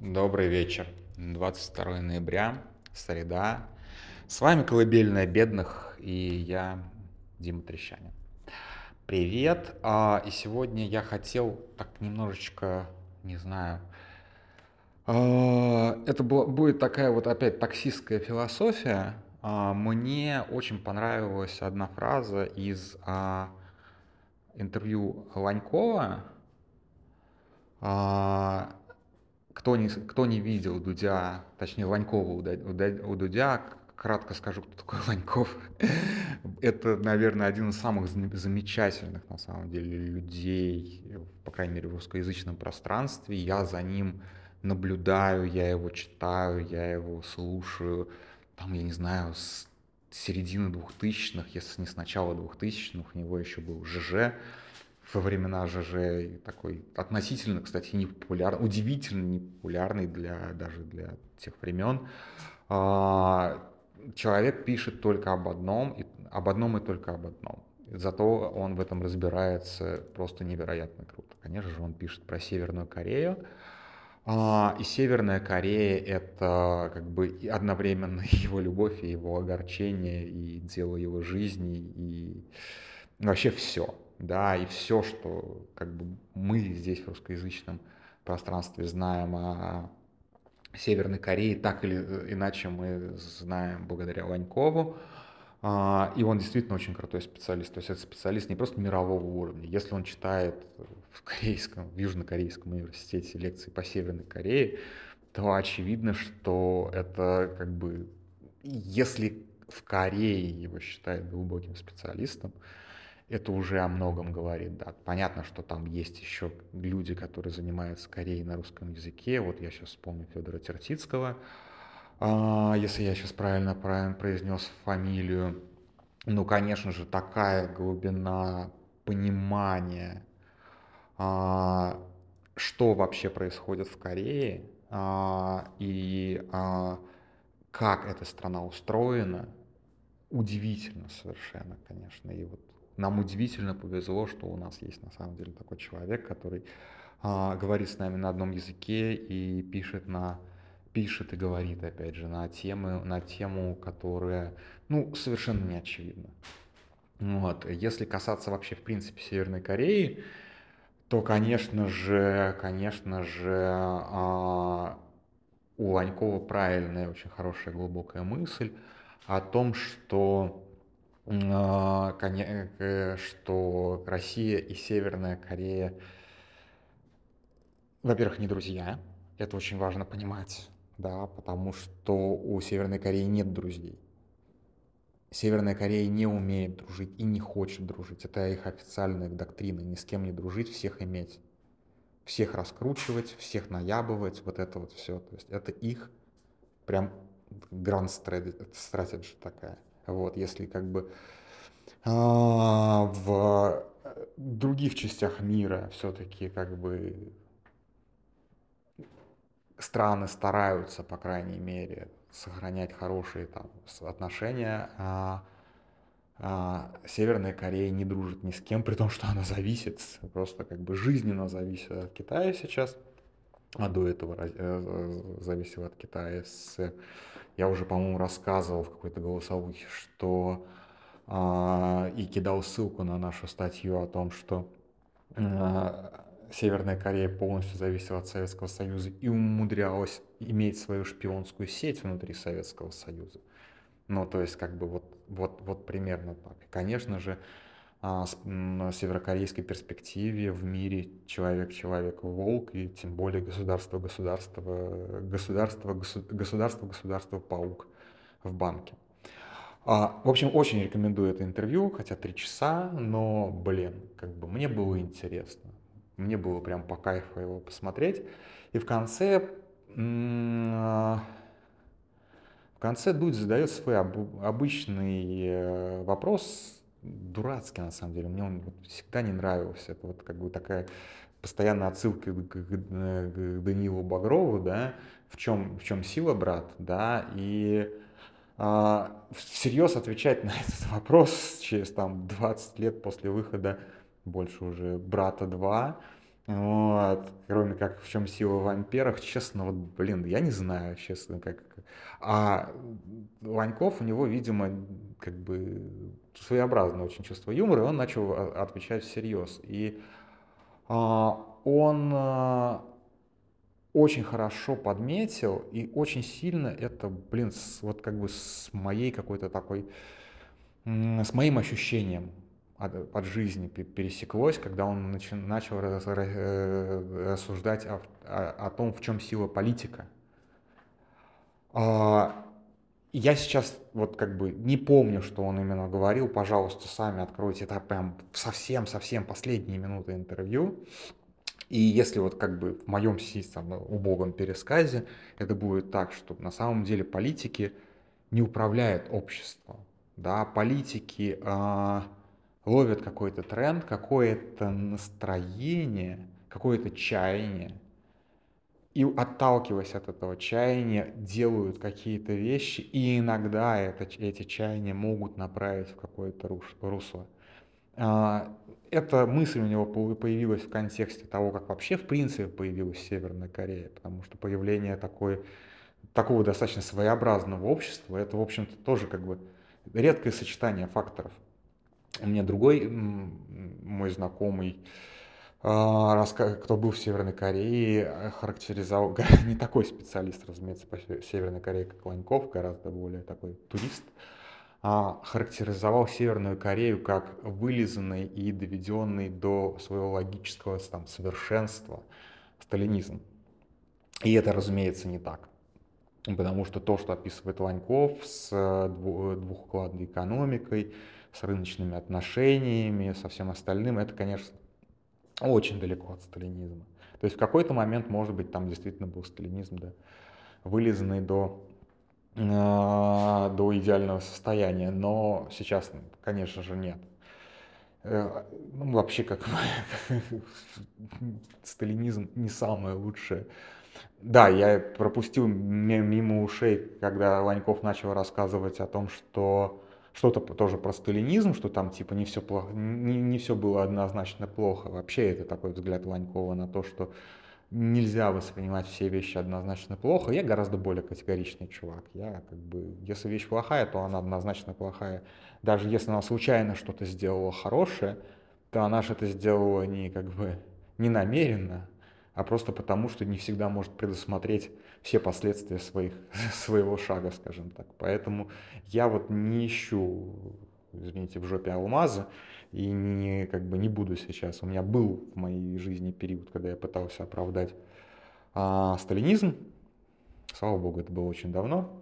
Добрый вечер. 22 ноября, среда. С вами «Колыбельная бедных» и я, Дима Трещанин. Привет. А, и сегодня я хотел так немножечко, не знаю, а, это будет такая вот опять таксистская философия. А, мне очень понравилась одна фраза из интервью Ланькова, кто не, кто не видел Дудя, точнее Ланькова у, Дудя, кратко скажу, кто такой Ланьков. Это, наверное, один из самых замечательных, на самом деле, людей, по крайней мере, в русскоязычном пространстве. Я за ним наблюдаю, я его читаю, я его слушаю, там, я не знаю, с середины двухтысячных, если не с начала двухтысячных, у него еще был ЖЖ, во времена ЖЖ такой относительно, кстати, непопулярный, удивительно непопулярный для, даже для тех времен. А, человек пишет только об одном, и, об одном и только об одном. Зато он в этом разбирается просто невероятно круто. Конечно же, он пишет про Северную Корею. А, и Северная Корея — это как бы одновременно его любовь, и его огорчение, и дело его жизни, и вообще все да, и все, что как бы мы здесь в русскоязычном пространстве знаем о Северной Корее, так или иначе мы знаем благодаря Ванькову. А, и он действительно очень крутой специалист. То есть это специалист не просто мирового уровня. Если он читает в корейском, в Южно-Корейском университете лекции по Северной Корее, то очевидно, что это как бы, если в Корее его считают глубоким специалистом, это уже о многом говорит, да. Понятно, что там есть еще люди, которые занимаются Кореей на русском языке. Вот я сейчас вспомню Федора Тертицкого, а, если я сейчас правильно, правильно произнес фамилию. Ну, конечно же, такая глубина понимания, а, что вообще происходит в Корее а, и как эта страна устроена, удивительно совершенно, конечно. И вот нам удивительно повезло, что у нас есть на самом деле такой человек, который а, говорит с нами на одном языке и пишет на пишет и говорит, опять же, на темы, на тему, которая, ну, совершенно не очевидна. Вот. Если касаться вообще, в принципе, Северной Кореи, то, конечно же, конечно же, а, у Ланькова правильная, очень хорошая, глубокая мысль о том, что что Россия и Северная Корея, во-первых, не друзья, это очень важно понимать, да, потому что у Северной Кореи нет друзей. Северная Корея не умеет дружить и не хочет дружить. Это их официальная доктрина. Ни с кем не дружить, всех иметь. Всех раскручивать, всех наябывать, вот это вот все. То есть это их прям grand strategy такая. Вот, если как бы а, в других частях мира все-таки как бы страны стараются, по крайней мере, сохранять хорошие там отношения, а, а Северная Корея не дружит ни с кем, при том, что она зависит, просто как бы жизненно зависит от Китая сейчас, а до этого э, зависела от Китая я уже, по-моему, рассказывал в какой-то голосовухе, что э, и кидал ссылку на нашу статью о том, что э, Северная Корея полностью зависела от Советского Союза и умудрялась иметь свою шпионскую сеть внутри Советского Союза. Ну, то есть, как бы вот, вот, вот примерно так. И, конечно же, а, северокорейской перспективе в мире человек-человек волк, и тем более государство-государство, государство-государство, паук в банке. А, в общем, очень рекомендую это интервью, хотя три часа, но, блин, как бы мне было интересно. Мне было прям по кайфу его посмотреть. И в конце, в конце Дудь задает свой обычный э, вопрос, дурацкий, на самом деле. Мне он всегда не нравился. Это вот как бы такая постоянная отсылка к, к, к Данилу Багрову, да, в чем, в чем сила, брат, да, и а, всерьез отвечать на этот вопрос через там 20 лет после выхода больше уже «Брата 2», Вот. Кроме как в чем сила в вампирах, честно, вот, блин, я не знаю, честно, как. А Ваньков, у него, видимо, как бы своеобразное очень чувство юмора, и он начал отвечать всерьез. И а, он а, очень хорошо подметил и очень сильно это, блин, с, вот как бы с моей какой-то такой, с моим ощущением от, от жизни пересеклось, когда он начи, начал э, рассуждать о, о, о том, в чем сила политика. А, я сейчас вот как бы не помню, что он именно говорил. Пожалуйста, сами откройте. Это прям совсем-совсем последние минуты интервью. И если вот как бы в моем там, убогом пересказе это будет так, что на самом деле политики не управляют обществом. Да, политики э, ловят какой-то тренд, какое-то настроение, какое-то чаяние, и отталкиваясь от этого чаяния, делают какие-то вещи, и иногда это, эти чаяния могут направить в какое-то русло. А, эта мысль у него появилась в контексте того, как вообще в принципе появилась Северная Корея, потому что появление такой, такого достаточно своеобразного общества, это, в общем-то, тоже как бы редкое сочетание факторов. У меня другой мой знакомый, а, кто был в Северной Корее, характеризовал, не такой специалист, разумеется, по Северной Корее, как Ланьков, гораздо более такой турист, а, характеризовал Северную Корею как вылизанный и доведенный до своего логического там, совершенства сталинизм. И это, разумеется, не так. Потому что то, что описывает Ланьков с э, двухкладной экономикой, с рыночными отношениями, со всем остальным, это, конечно, очень далеко от сталинизма. То есть в какой-то момент, может быть, там действительно был сталинизм, да, вылизанный до а, до идеального состояния, но сейчас, конечно же, нет. Э, ну, вообще, как сталинизм не самое лучшее. Да, я пропустил мимо ушей, когда Ваньков начал рассказывать о том, что что-то тоже про сталинизм, что там типа не все плохо, не, не все было однозначно плохо. Вообще это такой взгляд Ванькова на то, что нельзя воспринимать все вещи однозначно плохо. Я гораздо более категоричный чувак. Я как бы, если вещь плохая, то она однозначно плохая. Даже если она случайно что-то сделала хорошее, то она же это сделала не как бы не намеренно, а просто потому, что не всегда может предусмотреть все последствия своих, своего шага, скажем так. Поэтому я вот не ищу, извините, в жопе алмаза, и не, как бы не буду сейчас. У меня был в моей жизни период, когда я пытался оправдать а, сталинизм. Слава богу, это было очень давно.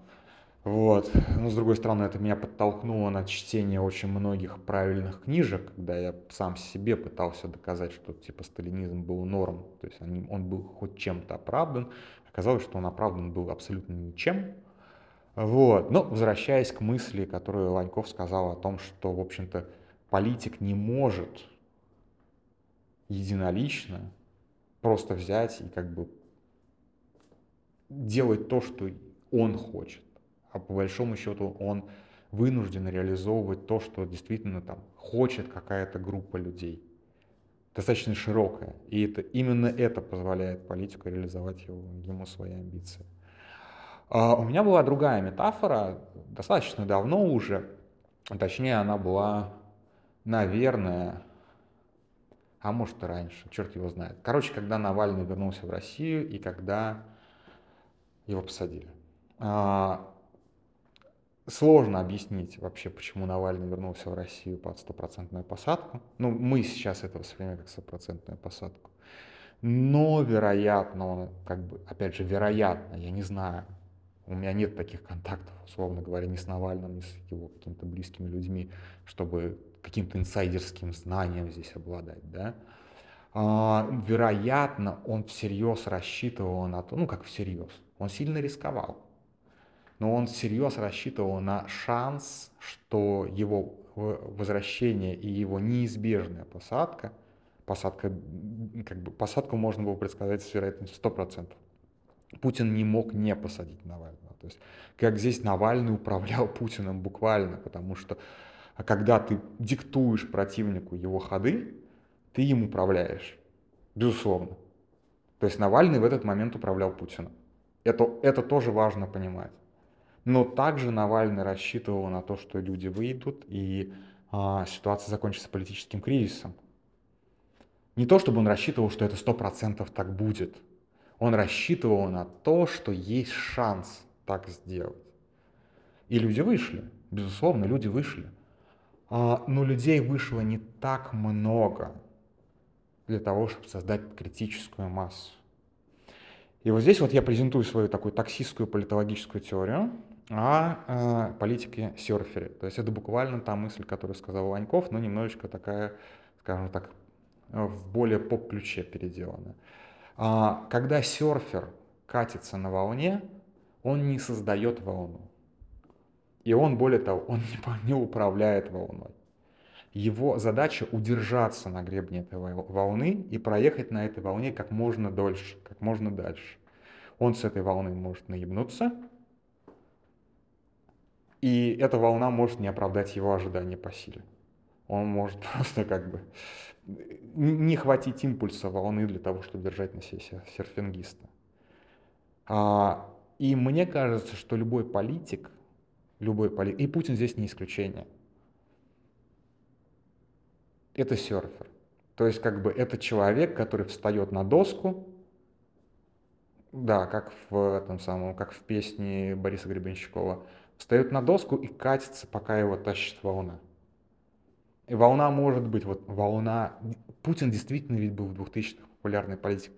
Вот. Но, с другой стороны, это меня подтолкнуло на чтение очень многих правильных книжек, когда я сам себе пытался доказать, что типа сталинизм был норм, то есть он, он был хоть чем-то оправдан. Оказалось, что он оправдан был абсолютно ничем. Вот. Но возвращаясь к мысли, которую Ваньков сказал о том, что, в общем-то, политик не может единолично просто взять и как бы делать то, что он хочет. А по большому счету он вынужден реализовывать то, что действительно там хочет какая-то группа людей. Достаточно широкая. И это, именно это позволяет политику реализовать его, ему свои амбиции. А у меня была другая метафора, достаточно давно уже, точнее она была наверное, а может и раньше, черт его знает. Короче, когда Навальный вернулся в Россию и когда его посадили. А, сложно объяснить вообще, почему Навальный вернулся в Россию под стопроцентную посадку. Ну, мы сейчас это воспринимаем как стопроцентную посадку. Но, вероятно, он, как бы, опять же, вероятно, я не знаю, у меня нет таких контактов, условно говоря, ни с Навальным, ни с его какими-то близкими людьми, чтобы каким-то инсайдерским знанием здесь обладать, да, а, вероятно, он всерьез рассчитывал на то, ну как всерьез, он сильно рисковал, но он всерьез рассчитывал на шанс, что его возвращение и его неизбежная посадка, посадка, как бы, посадку можно было предсказать с вероятностью 100%. Путин не мог не посадить Навального. То есть, как здесь Навальный управлял Путиным буквально, потому что когда ты диктуешь противнику его ходы, ты им управляешь. Безусловно. То есть Навальный в этот момент управлял Путиным. Это, это тоже важно понимать. Но также Навальный рассчитывал на то, что люди выйдут и а, ситуация закончится политическим кризисом. Не то, чтобы он рассчитывал, что это сто процентов так будет. Он рассчитывал на то, что есть шанс так сделать. И люди вышли. Безусловно, люди вышли. А, но людей вышло не так много для того, чтобы создать критическую массу. И вот здесь вот я презентую свою такую таксистскую политологическую теорию о э, политике серфере. То есть это буквально та мысль, которую сказал Ваньков, но немножечко такая, скажем так, в более поп-ключе переделанная. А, когда серфер катится на волне, он не создает волну. И он, более того, он не управляет волной. Его задача удержаться на гребне этой волны и проехать на этой волне как можно дольше, как можно дальше. Он с этой волны может наебнуться, и эта волна может не оправдать его ожидания по силе. Он может просто как бы не хватить импульса волны для того, чтобы держать на себе серфингиста. А, и мне кажется, что любой политик, любой политик, и Путин здесь не исключение – это серфер. То есть как бы это человек, который встает на доску, да, как в этом самом, как в песне Бориса Гребенщикова, встает на доску и катится, пока его тащит волна. И волна может быть, вот волна... Путин действительно ведь был в 2000-х популярный политик.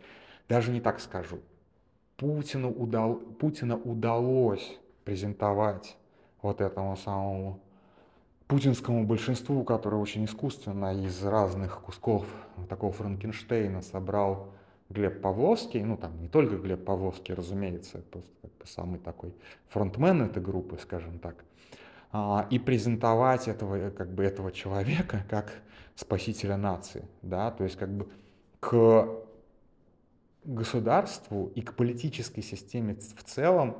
Даже не так скажу. Путину удал... Путина удалось презентовать вот этому самому путинскому большинству, которое очень искусственно из разных кусков такого Франкенштейна собрал Глеб Павловский, ну там не только Глеб Павловский, разумеется, просто самый такой фронтмен этой группы, скажем так, а, и презентовать этого, как бы этого человека как спасителя нации, да, то есть как бы к государству и к политической системе в целом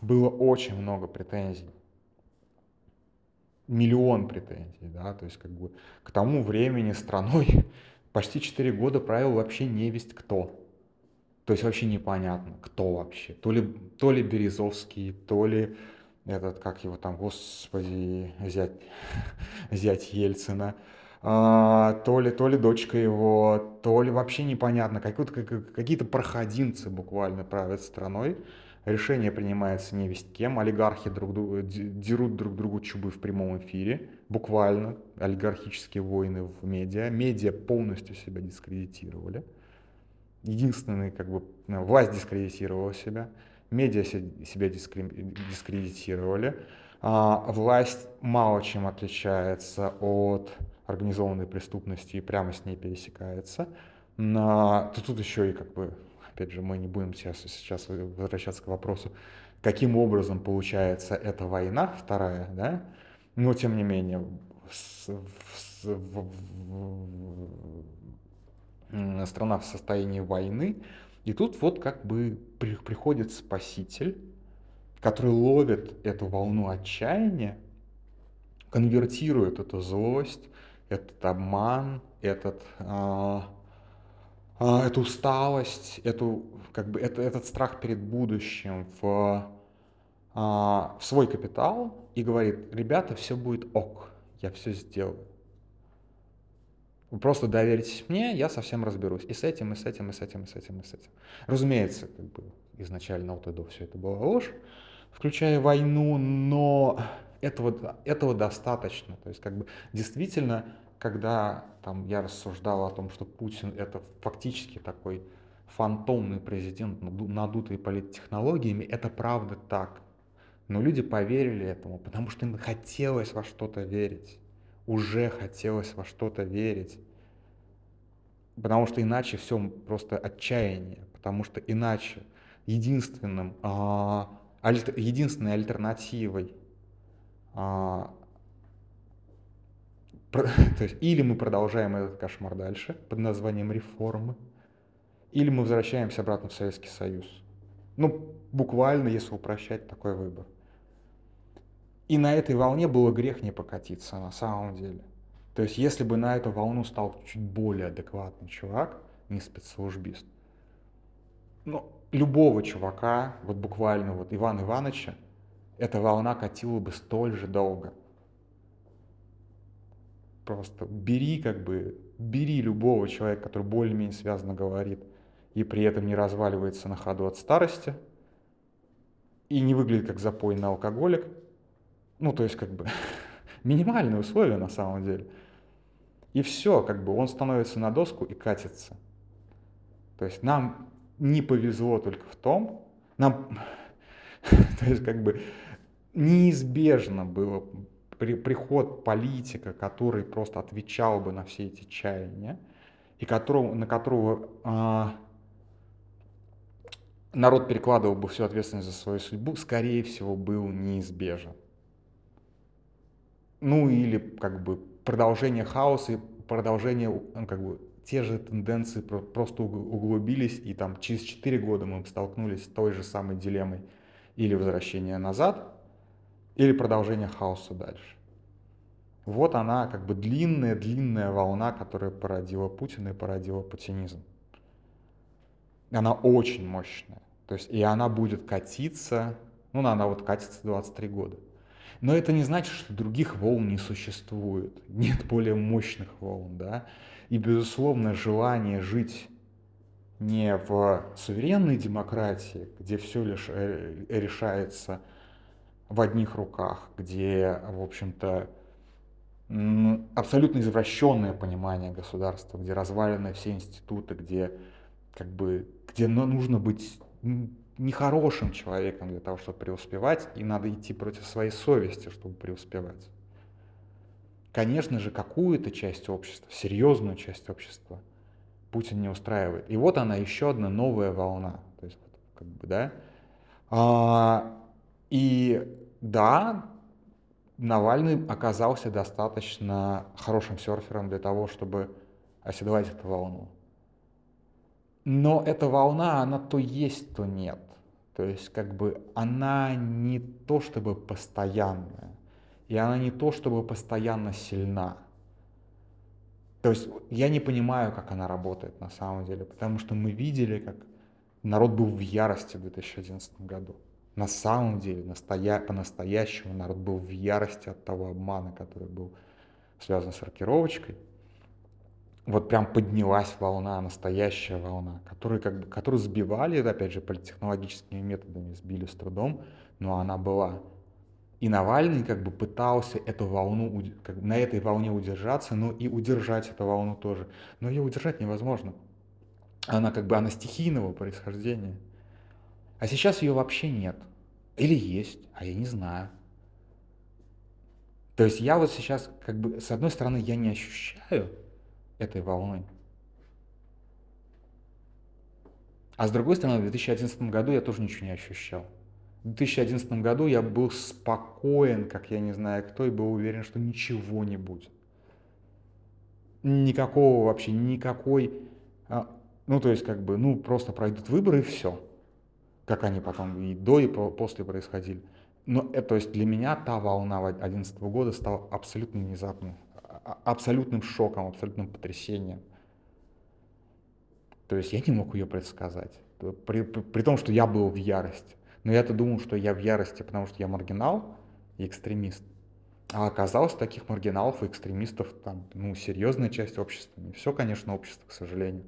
было очень много претензий миллион претензий, да, то есть как бы к тому времени страной почти 4 года правил вообще не весть кто. То есть вообще непонятно, кто вообще. То ли, то ли Березовский, то ли этот, как его там, господи, зять, зять Ельцина, а, то ли, то ли дочка его, то ли вообще непонятно, какие-то проходимцы буквально правят страной. Решение принимается не весть кем, олигархи друг друга, дерут друг другу чубы в прямом эфире, буквально, олигархические войны в медиа, медиа полностью себя дискредитировали, единственный, как бы, власть дискредитировала себя, медиа себя дискредитировали, а власть мало чем отличается от организованной преступности и прямо с ней пересекается. То тут еще и как бы опять же, мы не будем сейчас, сейчас возвращаться к вопросу, каким образом получается эта война, вторая, да, но тем не менее, с, в, в, страна в состоянии войны, и тут вот как бы при, приходит спаситель, который ловит эту волну отчаяния, конвертирует эту злость, этот обман, этот э, а, эту усталость, эту, как бы, это, этот страх перед будущим в, а, в свой капитал и говорит, ребята, все будет ок, я все сделаю. Вы просто доверитесь мне, я совсем разберусь. И с этим, и с этим, и с этим, и с этим, и с этим. Разумеется, как бы изначально вот это все это была ложь, включая войну, но этого, этого достаточно. То есть, как бы действительно когда там, я рассуждал о том, что Путин это фактически такой фантомный президент, надутый политтехнологиями, это правда так. Но люди поверили этому, потому что им хотелось во что-то верить. Уже хотелось во что-то верить. Потому что иначе все просто отчаяние. Потому что иначе единственным, а, альтер, единственной альтернативой а, то есть или мы продолжаем этот кошмар дальше под названием реформы, или мы возвращаемся обратно в Советский Союз. Ну, буквально, если упрощать такой выбор. И на этой волне было грех не покатиться на самом деле. То есть, если бы на эту волну стал чуть более адекватный чувак, не спецслужбист. Но любого чувака, вот буквально вот Ивана Ивановича, эта волна катила бы столь же долго. Просто бери как бы, бери любого человека, который более-менее связано говорит, и при этом не разваливается на ходу от старости, и не выглядит как запойный алкоголик. Ну, то есть как бы минимальные условия на самом деле. И все, как бы он становится на доску и катится. То есть нам не повезло только в том, нам, то есть как бы неизбежно было при, приход политика, который просто отвечал бы на все эти чаяния, и которого, на которого а, народ перекладывал бы всю ответственность за свою судьбу, скорее всего, был неизбежен. Ну или как бы продолжение хаоса и продолжение ну, как бы те же тенденции просто углубились, и там через 4 года мы столкнулись с той же самой дилеммой или возвращение назад, или продолжение хаоса дальше. Вот она как бы длинная-длинная волна, которая породила Путина и породила путинизм. Она очень мощная. То есть и она будет катиться, ну она вот катится 23 года. Но это не значит, что других волн не существует. Нет более мощных волн, да. И, безусловно, желание жить не в суверенной демократии, где все лишь э, решается в одних руках, где, в общем-то, абсолютно извращенное понимание государства, где развалены все институты, где как бы где нужно быть нехорошим человеком для того, чтобы преуспевать, и надо идти против своей совести, чтобы преуспевать конечно же, какую-то часть общества, серьезную часть общества Путин не устраивает. И вот она еще одна новая волна. То есть, как бы, да. А, и да, Навальный оказался достаточно хорошим серфером для того, чтобы оседлать эту волну. Но эта волна, она то есть, то нет. То есть, как бы, она не то чтобы постоянная и она не то чтобы постоянно сильна. То есть я не понимаю, как она работает на самом деле, потому что мы видели, как народ был в ярости в 2011 году. На самом деле, настоя... по-настоящему народ был в ярости от того обмана, который был связан с рокировочкой. Вот прям поднялась волна, настоящая волна, которую, как бы, которую сбивали, опять же, политтехнологическими методами, сбили с трудом, но она была. И Навальный как бы пытался эту волну, как, на этой волне удержаться, но и удержать эту волну тоже. Но ее удержать невозможно. Она как бы, она стихийного происхождения. А сейчас ее вообще нет. Или есть, а я не знаю. То есть я вот сейчас, как бы, с одной стороны, я не ощущаю этой волны. А с другой стороны, в 2011 году я тоже ничего не ощущал. В 2011 году я был спокоен, как я не знаю кто, и был уверен, что ничего не будет. Никакого вообще, никакой... А, ну, то есть, как бы, ну, просто пройдут выборы и все. Как они потом и до, и после происходили. Но это, то есть для меня та волна 2011 года стала абсолютно внезапной, абсолютным шоком, абсолютным потрясением. То есть я не мог ее предсказать. При, при, при том, что я был в ярости. Но я-то думал, что я в ярости, потому что я маргинал и экстремист. А оказалось, таких маргиналов и экстремистов там, ну, серьезная часть общества. Не все, конечно, общество, к сожалению.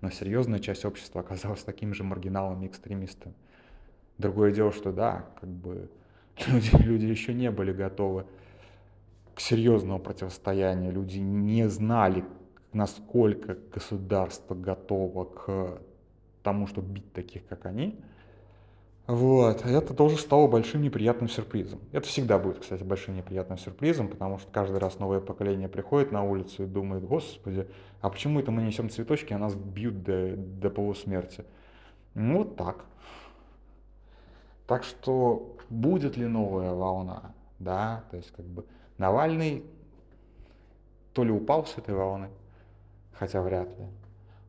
Но серьезная часть общества оказалась такими же маргиналами и экстремистами. Другое дело, что да, как бы люди, люди еще не были готовы к серьезному противостоянию. Люди не знали, насколько государство готово к тому, чтобы бить таких, как они. Вот, это тоже стало большим неприятным сюрпризом. Это всегда будет, кстати, большим неприятным сюрпризом, потому что каждый раз новое поколение приходит на улицу и думает, господи, а почему это мы несем цветочки, а нас бьют до, до полусмерти? Ну, вот так. Так что будет ли новая волна, да, то есть как бы Навальный то ли упал с этой волны, хотя вряд ли,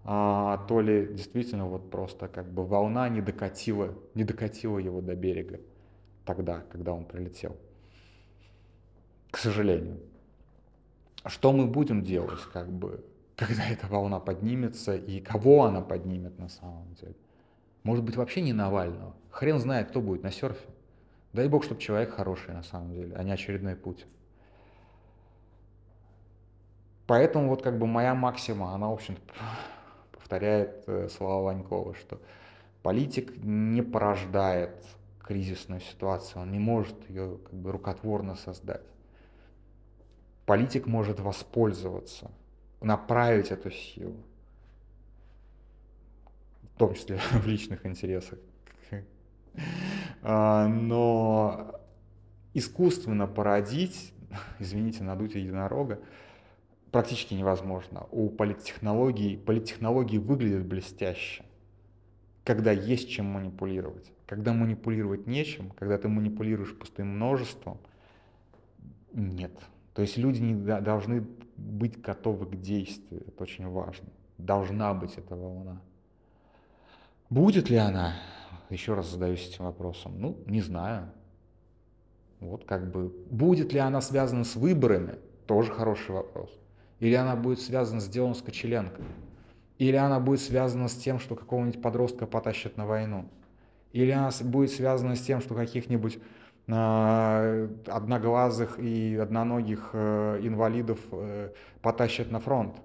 а, то ли действительно вот просто как бы волна не докатила, не докатила его до берега тогда, когда он прилетел. К сожалению. Что мы будем делать, как бы, когда эта волна поднимется и кого она поднимет на самом деле. Может быть, вообще не Навального. Хрен знает, кто будет на серфе. Дай бог, чтобы человек хороший на самом деле, а не очередной путь. Поэтому вот как бы моя максима, она, в общем повторяет э, слова Ванькова, что политик не порождает кризисную ситуацию, он не может ее как бы рукотворно создать. Политик может воспользоваться, направить эту силу, в том числе в личных интересах. А, но искусственно породить, извините, надуть единорога, практически невозможно. У политтехнологий, политтехнологии выглядят блестяще, когда есть чем манипулировать. Когда манипулировать нечем, когда ты манипулируешь пустым множеством, нет. То есть люди не должны быть готовы к действию, это очень важно. Должна быть эта волна. Будет ли она? Еще раз задаюсь этим вопросом. Ну, не знаю. Вот как бы. Будет ли она связана с выборами? Тоже хороший вопрос. Или она будет связана с делом с Кочеленко? Или она будет связана с тем, что какого-нибудь подростка потащат на войну? Или она будет связана с тем, что каких-нибудь э, одноглазых и одноногих э, инвалидов э, потащат на фронт?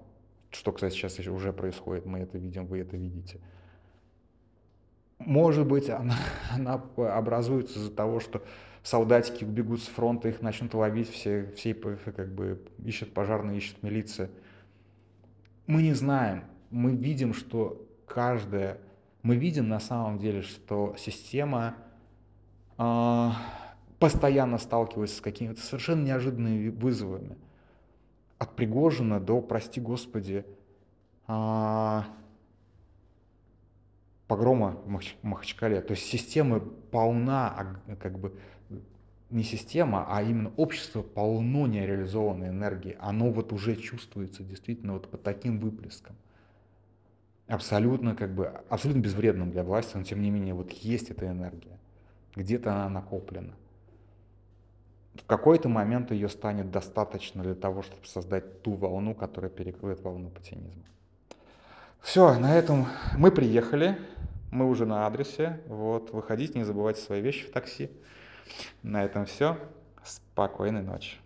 Что, кстати, сейчас уже происходит, мы это видим, вы это видите. Может быть, она, она образуется из-за того, что солдатики убегут с фронта, их начнут ловить, все, все как бы ищут пожарные, ищут милиция. Мы не знаем. Мы видим, что каждая... Мы видим на самом деле, что система э, постоянно сталкивается с какими-то совершенно неожиданными вызовами. От Пригожина до, прости господи, э, погрома в Махачкале. То есть система полна как бы не система, а именно общество полно нереализованной энергии. Оно вот уже чувствуется действительно вот под таким выплеском. Абсолютно как бы, абсолютно безвредным для власти, но тем не менее вот есть эта энергия. Где-то она накоплена. В какой-то момент ее станет достаточно для того, чтобы создать ту волну, которая перекроет волну патинизма. Все, на этом мы приехали, мы уже на адресе. Вот, выходите, не забывайте свои вещи в такси. На этом все. Спокойной ночи.